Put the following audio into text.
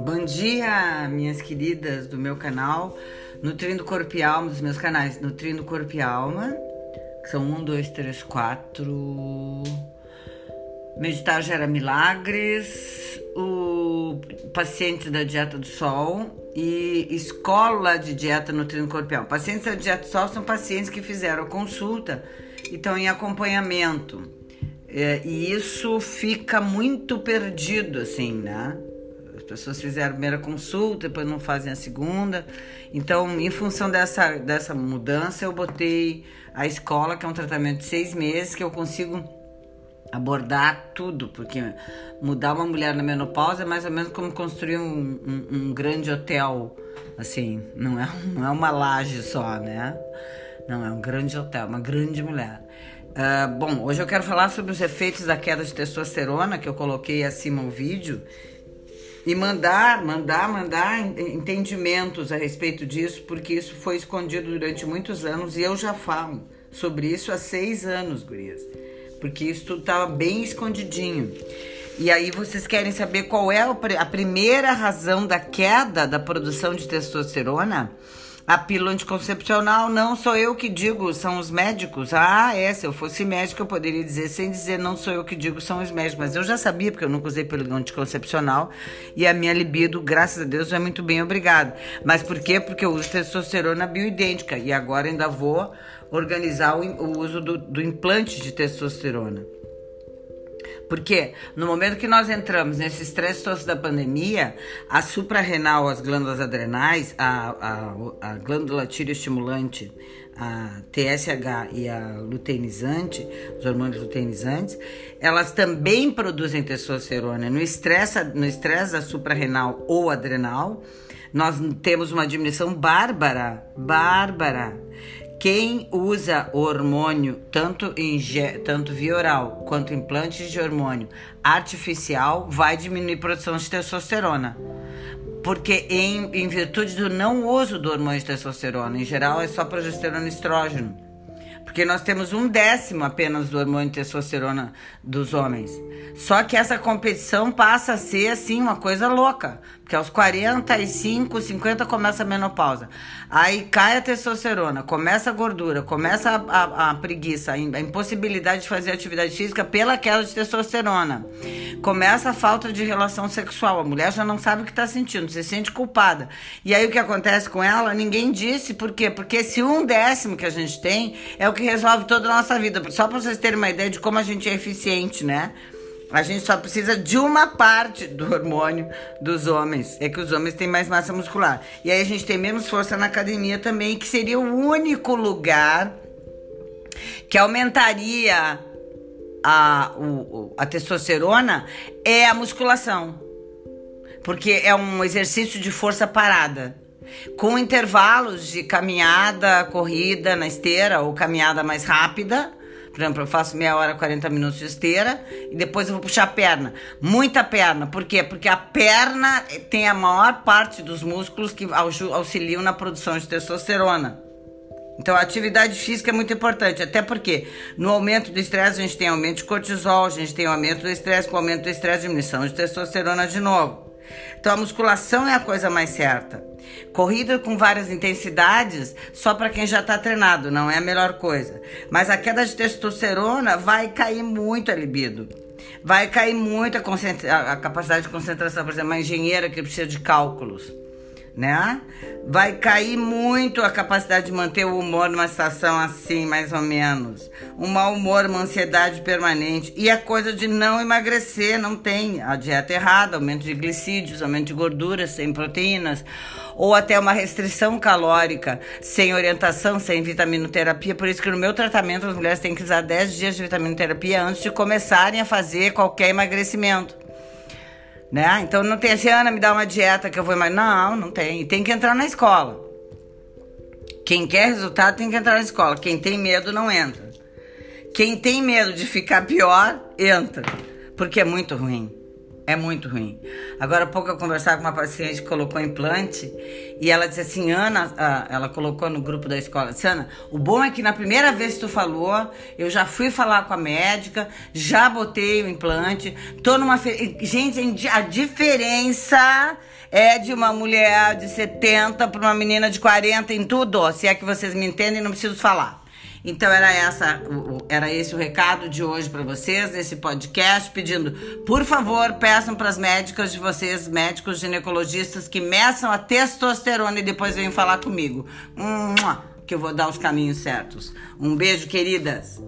Bom dia, minhas queridas do meu canal Nutrindo Corpo e Alma, dos meus canais Nutrindo Corpo e Alma, que são um, dois, três, quatro. Meditar gera milagres, o paciente da dieta do sol e escola de dieta nutrindo corpo e alma. Pacientes da dieta do sol são pacientes que fizeram consulta e estão em acompanhamento. É, e isso fica muito perdido, assim, né? pessoas fizeram a primeira consulta, depois não fazem a segunda. Então, em função dessa, dessa mudança, eu botei a escola, que é um tratamento de seis meses, que eu consigo abordar tudo, porque mudar uma mulher na menopausa é mais ou menos como construir um, um, um grande hotel, assim, não é, não é uma laje só, né? Não, é um grande hotel, uma grande mulher. Uh, bom, hoje eu quero falar sobre os efeitos da queda de testosterona, que eu coloquei acima o vídeo, e mandar, mandar, mandar entendimentos a respeito disso, porque isso foi escondido durante muitos anos e eu já falo sobre isso há seis anos, gurias, porque isso tudo estava bem escondidinho. E aí vocês querem saber qual é a primeira razão da queda da produção de testosterona? A pílula anticoncepcional não sou eu que digo, são os médicos. Ah, é, se eu fosse médico eu poderia dizer, sem dizer não sou eu que digo, são os médicos. Mas eu já sabia, porque eu nunca usei pílula anticoncepcional e a minha libido, graças a Deus, é muito bem, obrigada. Mas por quê? Porque eu uso testosterona bioidêntica e agora ainda vou organizar o, o uso do, do implante de testosterona. Porque no momento que nós entramos nesse estresse todo da pandemia, a suprarrenal, as glândulas adrenais, a, a, a glândula tireoestimulante, a TSH e a luteinizante, os hormônios luteinizantes, elas também produzem testosterona. No estresse, no estresse da suprarrenal ou adrenal, nós temos uma diminuição bárbara, bárbara quem usa hormônio, tanto, em, tanto via oral quanto implantes de hormônio artificial, vai diminuir a produção de testosterona. Porque, em, em virtude do não uso do hormônio de testosterona, em geral é só progesterona e estrógeno. Porque nós temos um décimo apenas do hormônio testosterona dos homens. Só que essa competição passa a ser, assim, uma coisa louca. Porque aos 45, 50 começa a menopausa. Aí cai a testosterona, começa a gordura, começa a, a, a preguiça, a impossibilidade de fazer atividade física pela queda de testosterona. Começa a falta de relação sexual. A mulher já não sabe o que está sentindo, se sente culpada. E aí o que acontece com ela? Ninguém disse. Por quê? Porque esse um décimo que a gente tem é o que resolve toda a nossa vida. Só para vocês terem uma ideia de como a gente é eficiente, né? A gente só precisa de uma parte do hormônio dos homens. É que os homens têm mais massa muscular. E aí a gente tem menos força na academia também, que seria o único lugar que aumentaria a, o, a testosterona é a musculação. Porque é um exercício de força parada. Com intervalos de caminhada, corrida na esteira ou caminhada mais rápida por exemplo, eu faço meia hora, 40 minutos de esteira e depois eu vou puxar a perna. Muita perna. Por quê? Porque a perna tem a maior parte dos músculos que auxiliam na produção de testosterona. Então, a atividade física é muito importante, até porque no aumento do estresse a gente tem aumento de cortisol, a gente tem aumento do estresse, com aumento do estresse, diminuição de testosterona de novo. Então a musculação é a coisa mais certa. Corrida com várias intensidades, só para quem já está treinado, não é a melhor coisa. Mas a queda de testosterona vai cair muito a libido. Vai cair muito a, a capacidade de concentração. Por exemplo, uma engenheira que precisa de cálculos né? Vai cair muito a capacidade de manter o humor numa situação assim, mais ou menos. Um mau humor, uma ansiedade permanente. E a coisa de não emagrecer, não tem. A dieta errada, aumento de glicídios, aumento de gorduras, sem proteínas. Ou até uma restrição calórica, sem orientação, sem vitaminoterapia. Por isso que no meu tratamento as mulheres têm que usar 10 dias de vitaminoterapia antes de começarem a fazer qualquer emagrecimento né? Então não tem assim, Ana, me dá uma dieta que eu vou mais. Não, não tem. Tem que entrar na escola. Quem quer resultado tem que entrar na escola. Quem tem medo não entra. Quem tem medo de ficar pior, entra. Porque é muito ruim. É muito ruim. Agora há pouco eu conversava com uma paciente que colocou implante e ela disse assim, Ana, ela colocou no grupo da escola, disse, Ana, o bom é que na primeira vez que tu falou, eu já fui falar com a médica, já botei o implante, tô numa... Gente, a diferença é de uma mulher de 70 para uma menina de 40 em tudo, se é que vocês me entendem, não preciso falar. Então era essa, era esse o recado de hoje para vocês nesse podcast, pedindo, por favor, peçam para as médicas de vocês, médicos ginecologistas, que meçam a testosterona e depois venham falar comigo, que eu vou dar os caminhos certos. Um beijo, queridas.